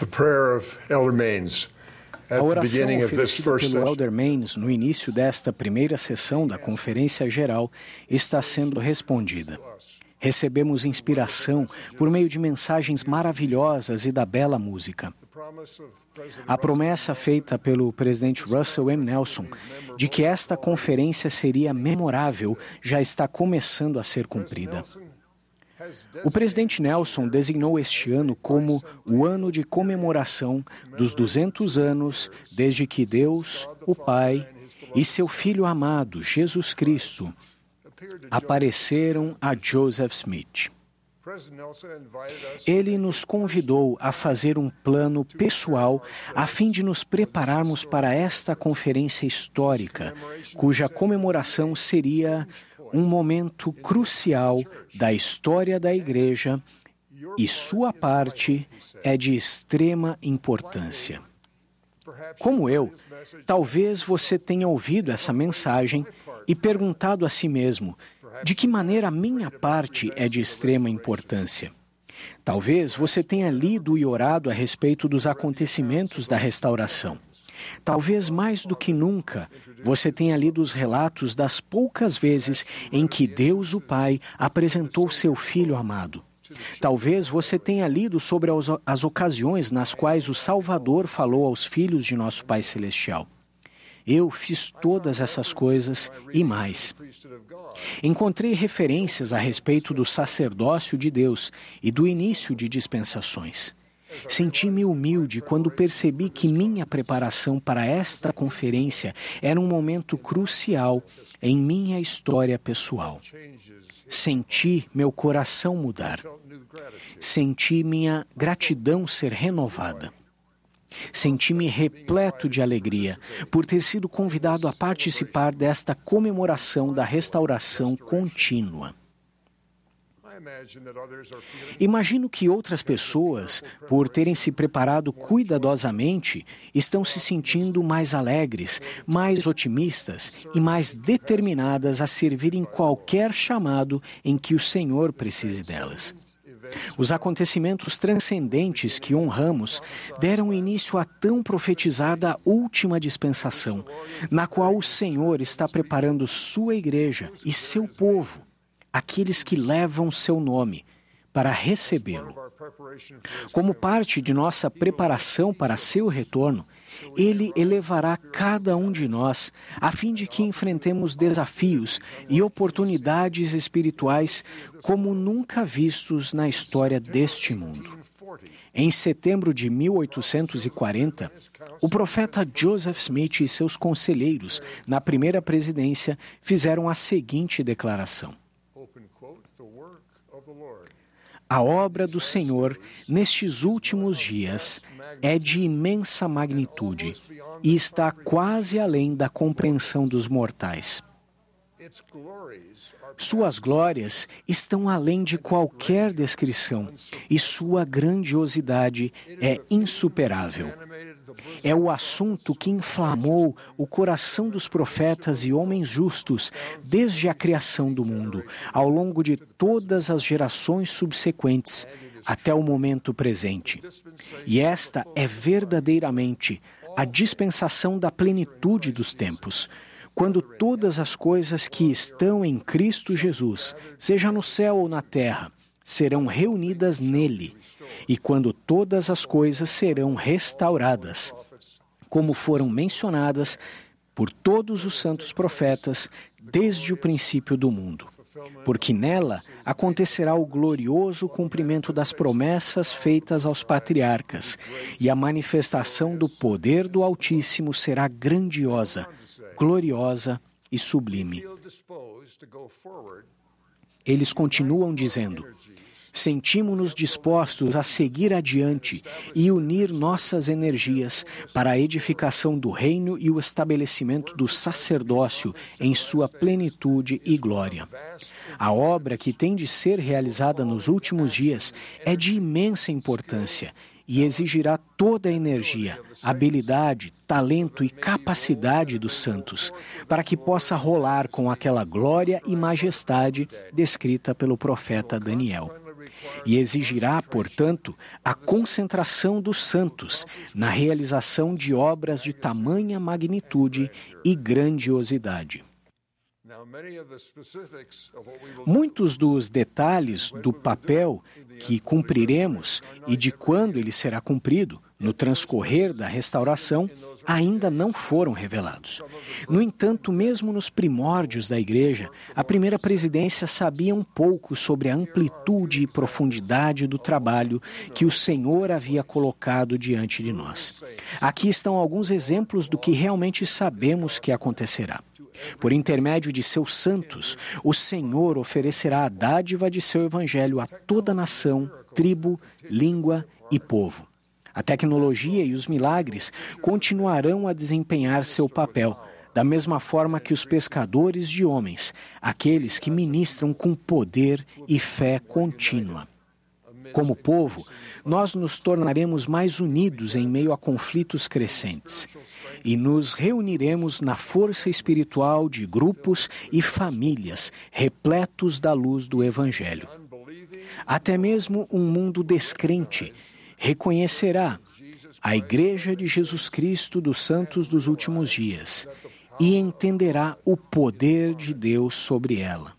The prayer of Elder Maines a oração oferecida pelo Elder Maines no início desta primeira sessão da Conferência Geral está sendo respondida. Recebemos inspiração por meio de mensagens maravilhosas e da bela música. A promessa feita pelo presidente Russell M. Nelson de que esta conferência seria memorável já está começando a ser cumprida. O presidente Nelson designou este ano como o ano de comemoração dos 200 anos desde que Deus, o Pai, e seu Filho amado, Jesus Cristo, apareceram a Joseph Smith. Ele nos convidou a fazer um plano pessoal a fim de nos prepararmos para esta conferência histórica, cuja comemoração seria um momento crucial da história da Igreja e sua parte é de extrema importância. Como eu, talvez você tenha ouvido essa mensagem e perguntado a si mesmo de que maneira a minha parte é de extrema importância. Talvez você tenha lido e orado a respeito dos acontecimentos da restauração. Talvez mais do que nunca você tenha lido os relatos das poucas vezes em que Deus, o Pai, apresentou seu Filho amado. Talvez você tenha lido sobre as ocasiões nas quais o Salvador falou aos filhos de nosso Pai Celestial. Eu fiz todas essas coisas e mais. Encontrei referências a respeito do sacerdócio de Deus e do início de dispensações. Senti-me humilde quando percebi que minha preparação para esta conferência era um momento crucial em minha história pessoal. Senti meu coração mudar. Senti minha gratidão ser renovada. Senti-me repleto de alegria por ter sido convidado a participar desta comemoração da restauração contínua. Imagino que outras pessoas, por terem se preparado cuidadosamente, estão se sentindo mais alegres, mais otimistas e mais determinadas a servir em qualquer chamado em que o Senhor precise delas. Os acontecimentos transcendentes que honramos deram início à tão profetizada última dispensação, na qual o Senhor está preparando sua igreja e seu povo aqueles que levam seu nome, para recebê-lo. Como parte de nossa preparação para seu retorno, ele elevará cada um de nós a fim de que enfrentemos desafios e oportunidades espirituais como nunca vistos na história deste mundo. Em setembro de 1840, o profeta Joseph Smith e seus conselheiros na primeira presidência fizeram a seguinte declaração: a obra do Senhor nestes últimos dias é de imensa magnitude e está quase além da compreensão dos mortais. Suas glórias estão além de qualquer descrição e sua grandiosidade é insuperável. É o assunto que inflamou o coração dos profetas e homens justos desde a criação do mundo, ao longo de todas as gerações subsequentes, até o momento presente. E esta é verdadeiramente a dispensação da plenitude dos tempos quando todas as coisas que estão em Cristo Jesus, seja no céu ou na terra, serão reunidas nele, e quando todas as coisas serão restauradas, como foram mencionadas por todos os santos profetas desde o princípio do mundo. Porque nela acontecerá o glorioso cumprimento das promessas feitas aos patriarcas, e a manifestação do poder do Altíssimo será grandiosa, gloriosa e sublime. Eles continuam dizendo: sentimos-nos dispostos a seguir adiante e unir nossas energias para a edificação do reino e o estabelecimento do sacerdócio em sua plenitude e glória. A obra que tem de ser realizada nos últimos dias é de imensa importância e exigirá toda a energia, habilidade, talento e capacidade dos santos, para que possa rolar com aquela glória e majestade descrita pelo profeta Daniel. e exigirá, portanto, a concentração dos santos na realização de obras de tamanha magnitude e grandiosidade. Muitos dos detalhes do papel que cumpriremos e de quando ele será cumprido no transcorrer da restauração ainda não foram revelados. No entanto, mesmo nos primórdios da Igreja, a primeira presidência sabia um pouco sobre a amplitude e profundidade do trabalho que o Senhor havia colocado diante de nós. Aqui estão alguns exemplos do que realmente sabemos que acontecerá. Por intermédio de seus santos, o Senhor oferecerá a dádiva de seu evangelho a toda nação, tribo, língua e povo. A tecnologia e os milagres continuarão a desempenhar seu papel, da mesma forma que os pescadores de homens, aqueles que ministram com poder e fé contínua. Como povo, nós nos tornaremos mais unidos em meio a conflitos crescentes e nos reuniremos na força espiritual de grupos e famílias repletos da luz do Evangelho. Até mesmo um mundo descrente reconhecerá a Igreja de Jesus Cristo dos Santos dos Últimos Dias e entenderá o poder de Deus sobre ela.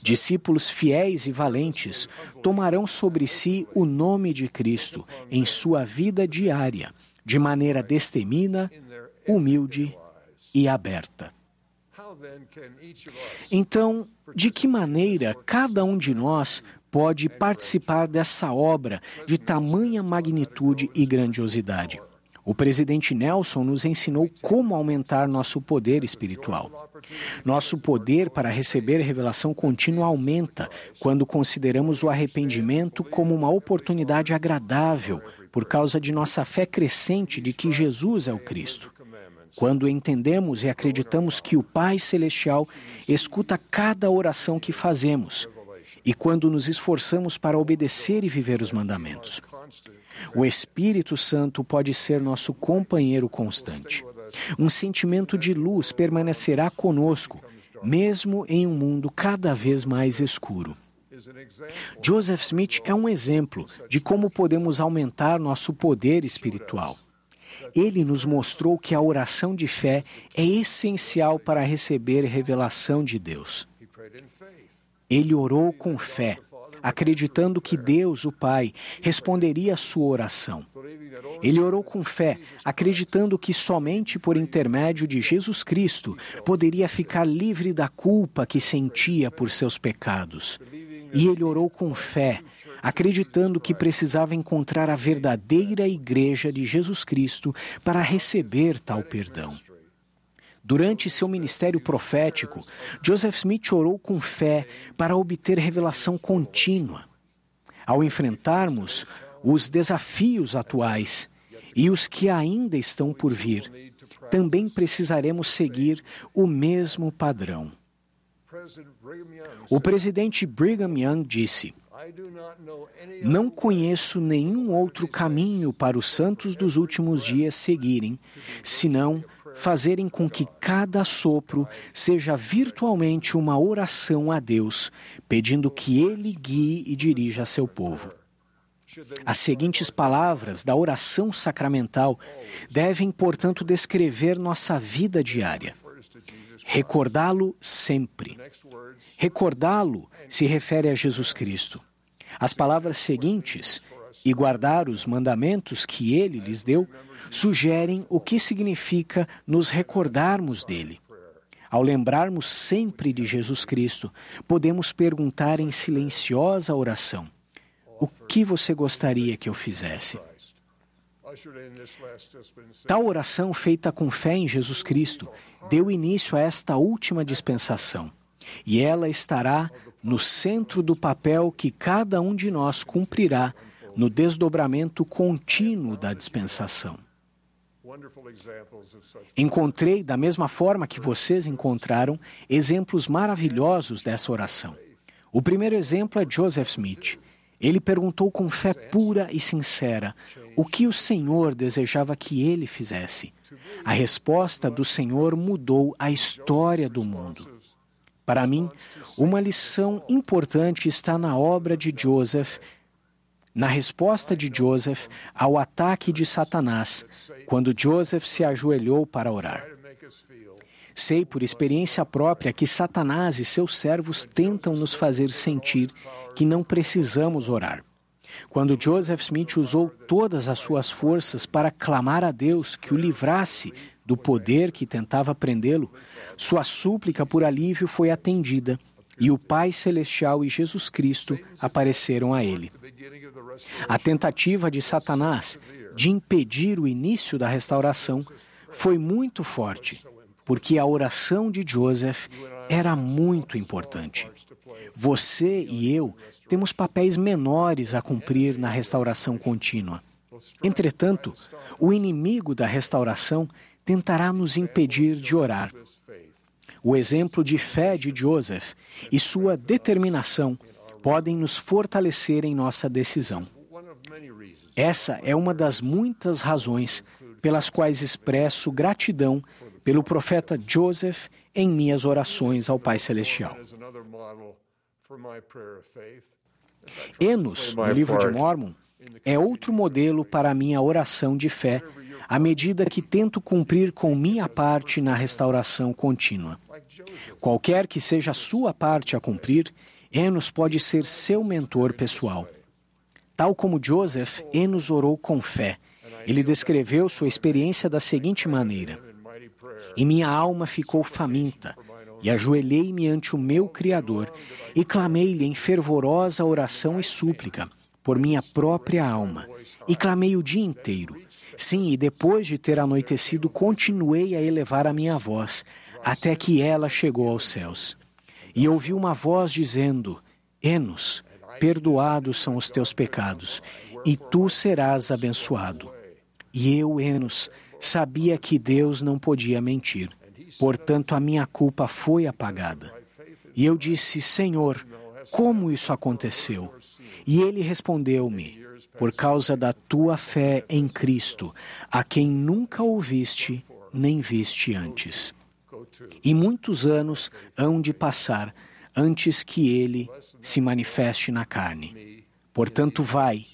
Discípulos fiéis e valentes tomarão sobre si o nome de Cristo em sua vida diária, de maneira destemida, humilde e aberta. Então, de que maneira cada um de nós pode participar dessa obra de tamanha magnitude e grandiosidade. O presidente Nelson nos ensinou como aumentar nosso poder espiritual. Nosso poder para receber revelação contínua aumenta quando consideramos o arrependimento como uma oportunidade agradável por causa de nossa fé crescente de que Jesus é o Cristo. Quando entendemos e acreditamos que o Pai Celestial escuta cada oração que fazemos e quando nos esforçamos para obedecer e viver os mandamentos. O Espírito Santo pode ser nosso companheiro constante. Um sentimento de luz permanecerá conosco, mesmo em um mundo cada vez mais escuro. Joseph Smith é um exemplo de como podemos aumentar nosso poder espiritual. Ele nos mostrou que a oração de fé é essencial para receber revelação de Deus. Ele orou com fé, acreditando que Deus, o Pai, responderia a sua oração. Ele orou com fé, acreditando que somente por intermédio de Jesus Cristo poderia ficar livre da culpa que sentia por seus pecados. E ele orou com fé, acreditando que precisava encontrar a verdadeira igreja de Jesus Cristo para receber tal perdão. Durante seu ministério profético, Joseph Smith orou com fé para obter revelação contínua. Ao enfrentarmos os desafios atuais e os que ainda estão por vir, também precisaremos seguir o mesmo padrão. O presidente Brigham Young disse: Não conheço nenhum outro caminho para os santos dos últimos dias seguirem, senão fazerem com que cada sopro seja virtualmente uma oração a Deus, pedindo que Ele guie e dirija seu povo. As seguintes palavras da oração sacramental devem, portanto, descrever nossa vida diária. Recordá-lo sempre. Recordá-lo se refere a Jesus Cristo. As palavras seguintes, e guardar os mandamentos que ele lhes deu, sugerem o que significa nos recordarmos dele. Ao lembrarmos sempre de Jesus Cristo, podemos perguntar em silenciosa oração: O que você gostaria que eu fizesse? Tal oração feita com fé em Jesus Cristo deu início a esta última dispensação, e ela estará no centro do papel que cada um de nós cumprirá no desdobramento contínuo da dispensação. Encontrei, da mesma forma que vocês encontraram, exemplos maravilhosos dessa oração. O primeiro exemplo é Joseph Smith. Ele perguntou com fé pura e sincera o que o Senhor desejava que ele fizesse. A resposta do Senhor mudou a história do mundo. Para mim, uma lição importante está na obra de Joseph, na resposta de Joseph ao ataque de Satanás, quando Joseph se ajoelhou para orar. Sei por experiência própria que Satanás e seus servos tentam nos fazer sentir que não precisamos orar. Quando Joseph Smith usou todas as suas forças para clamar a Deus que o livrasse do poder que tentava prendê-lo, sua súplica por alívio foi atendida e o Pai Celestial e Jesus Cristo apareceram a ele. A tentativa de Satanás de impedir o início da restauração foi muito forte, porque a oração de Joseph era muito importante. Você e eu temos papéis menores a cumprir na restauração contínua. Entretanto, o inimigo da restauração tentará nos impedir de orar. O exemplo de fé de Joseph e sua determinação podem nos fortalecer em nossa decisão. Essa é uma das muitas razões pelas quais expresso gratidão pelo profeta Joseph em minhas orações ao Pai Celestial. Enos, no livro de Mormon, é outro modelo para a minha oração de fé à medida que tento cumprir com minha parte na restauração contínua. Qualquer que seja a sua parte a cumprir, Enos pode ser seu mentor pessoal. Tal como Joseph, Enos orou com fé. Ele descreveu sua experiência da seguinte maneira: E minha alma ficou faminta, e ajoelhei-me ante o meu Criador, e clamei-lhe em fervorosa oração e súplica, por minha própria alma, e clamei o dia inteiro. Sim, e depois de ter anoitecido, continuei a elevar a minha voz, até que ela chegou aos céus. E ouvi uma voz dizendo: Enos, perdoados são os teus pecados, e tu serás abençoado. E eu, Enos, sabia que Deus não podia mentir, portanto a minha culpa foi apagada. E eu disse: Senhor, como isso aconteceu? E ele respondeu-me: por causa da tua fé em Cristo, a quem nunca ouviste nem viste antes. E muitos anos hão de passar antes que ele se manifeste na carne. Portanto, vai,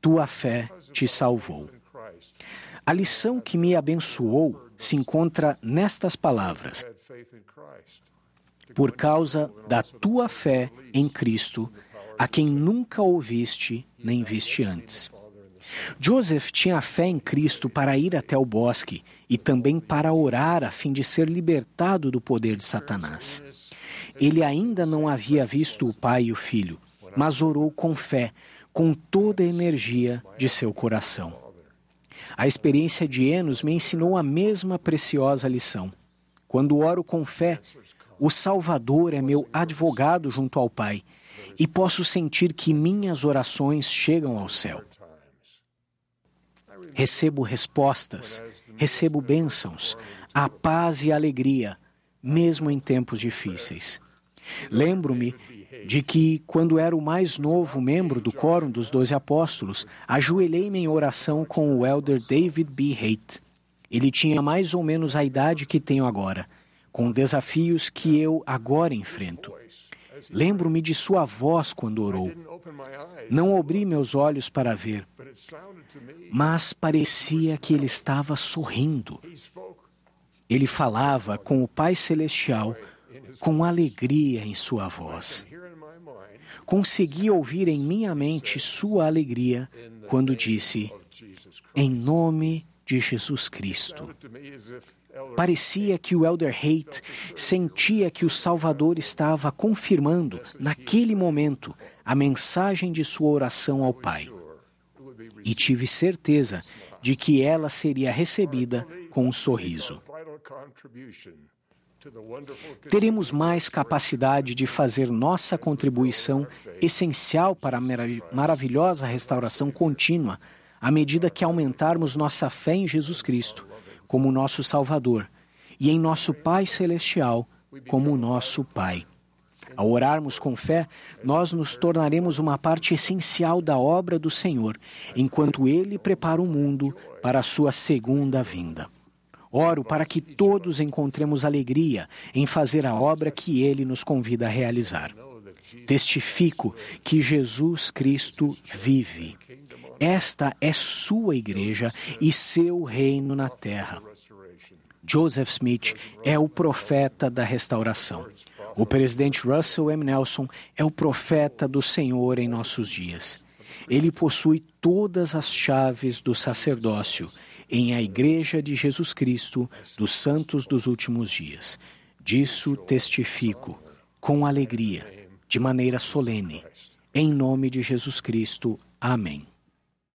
tua fé te salvou. A lição que me abençoou se encontra nestas palavras: Por causa da tua fé em Cristo, a quem nunca ouviste nem viste antes. Joseph tinha fé em Cristo para ir até o bosque e também para orar a fim de ser libertado do poder de Satanás. Ele ainda não havia visto o pai e o filho, mas orou com fé, com toda a energia de seu coração. A experiência de Enos me ensinou a mesma preciosa lição. Quando oro com fé, o Salvador é meu advogado junto ao Pai e posso sentir que minhas orações chegam ao céu. Recebo respostas, recebo bênçãos, a paz e a alegria, mesmo em tempos difíceis. Lembro-me de que, quando era o mais novo membro do Quórum dos Doze Apóstolos, ajoelhei-me em oração com o elder David B. Haight. Ele tinha mais ou menos a idade que tenho agora, com desafios que eu agora enfrento. Lembro-me de sua voz quando orou. Não abri meus olhos para ver, mas parecia que ele estava sorrindo. Ele falava com o Pai Celestial com alegria em sua voz. Consegui ouvir em minha mente sua alegria quando disse: Em nome de Jesus Cristo. Parecia que o Elder Haight sentia que o Salvador estava confirmando, naquele momento, a mensagem de sua oração ao Pai. E tive certeza de que ela seria recebida com um sorriso. Teremos mais capacidade de fazer nossa contribuição essencial para a maravilhosa restauração contínua à medida que aumentarmos nossa fé em Jesus Cristo como nosso Salvador e em nosso Pai Celestial como nosso Pai. Ao orarmos com fé, nós nos tornaremos uma parte essencial da obra do Senhor, enquanto Ele prepara o mundo para a sua segunda vinda. Oro para que todos encontremos alegria em fazer a obra que Ele nos convida a realizar. Testifico que Jesus Cristo vive. Esta é sua igreja e seu reino na terra. Joseph Smith é o profeta da restauração. O presidente Russell M. Nelson é o profeta do Senhor em nossos dias. Ele possui todas as chaves do sacerdócio em a Igreja de Jesus Cristo dos Santos dos Últimos Dias. Disso testifico com alegria, de maneira solene. Em nome de Jesus Cristo. Amém.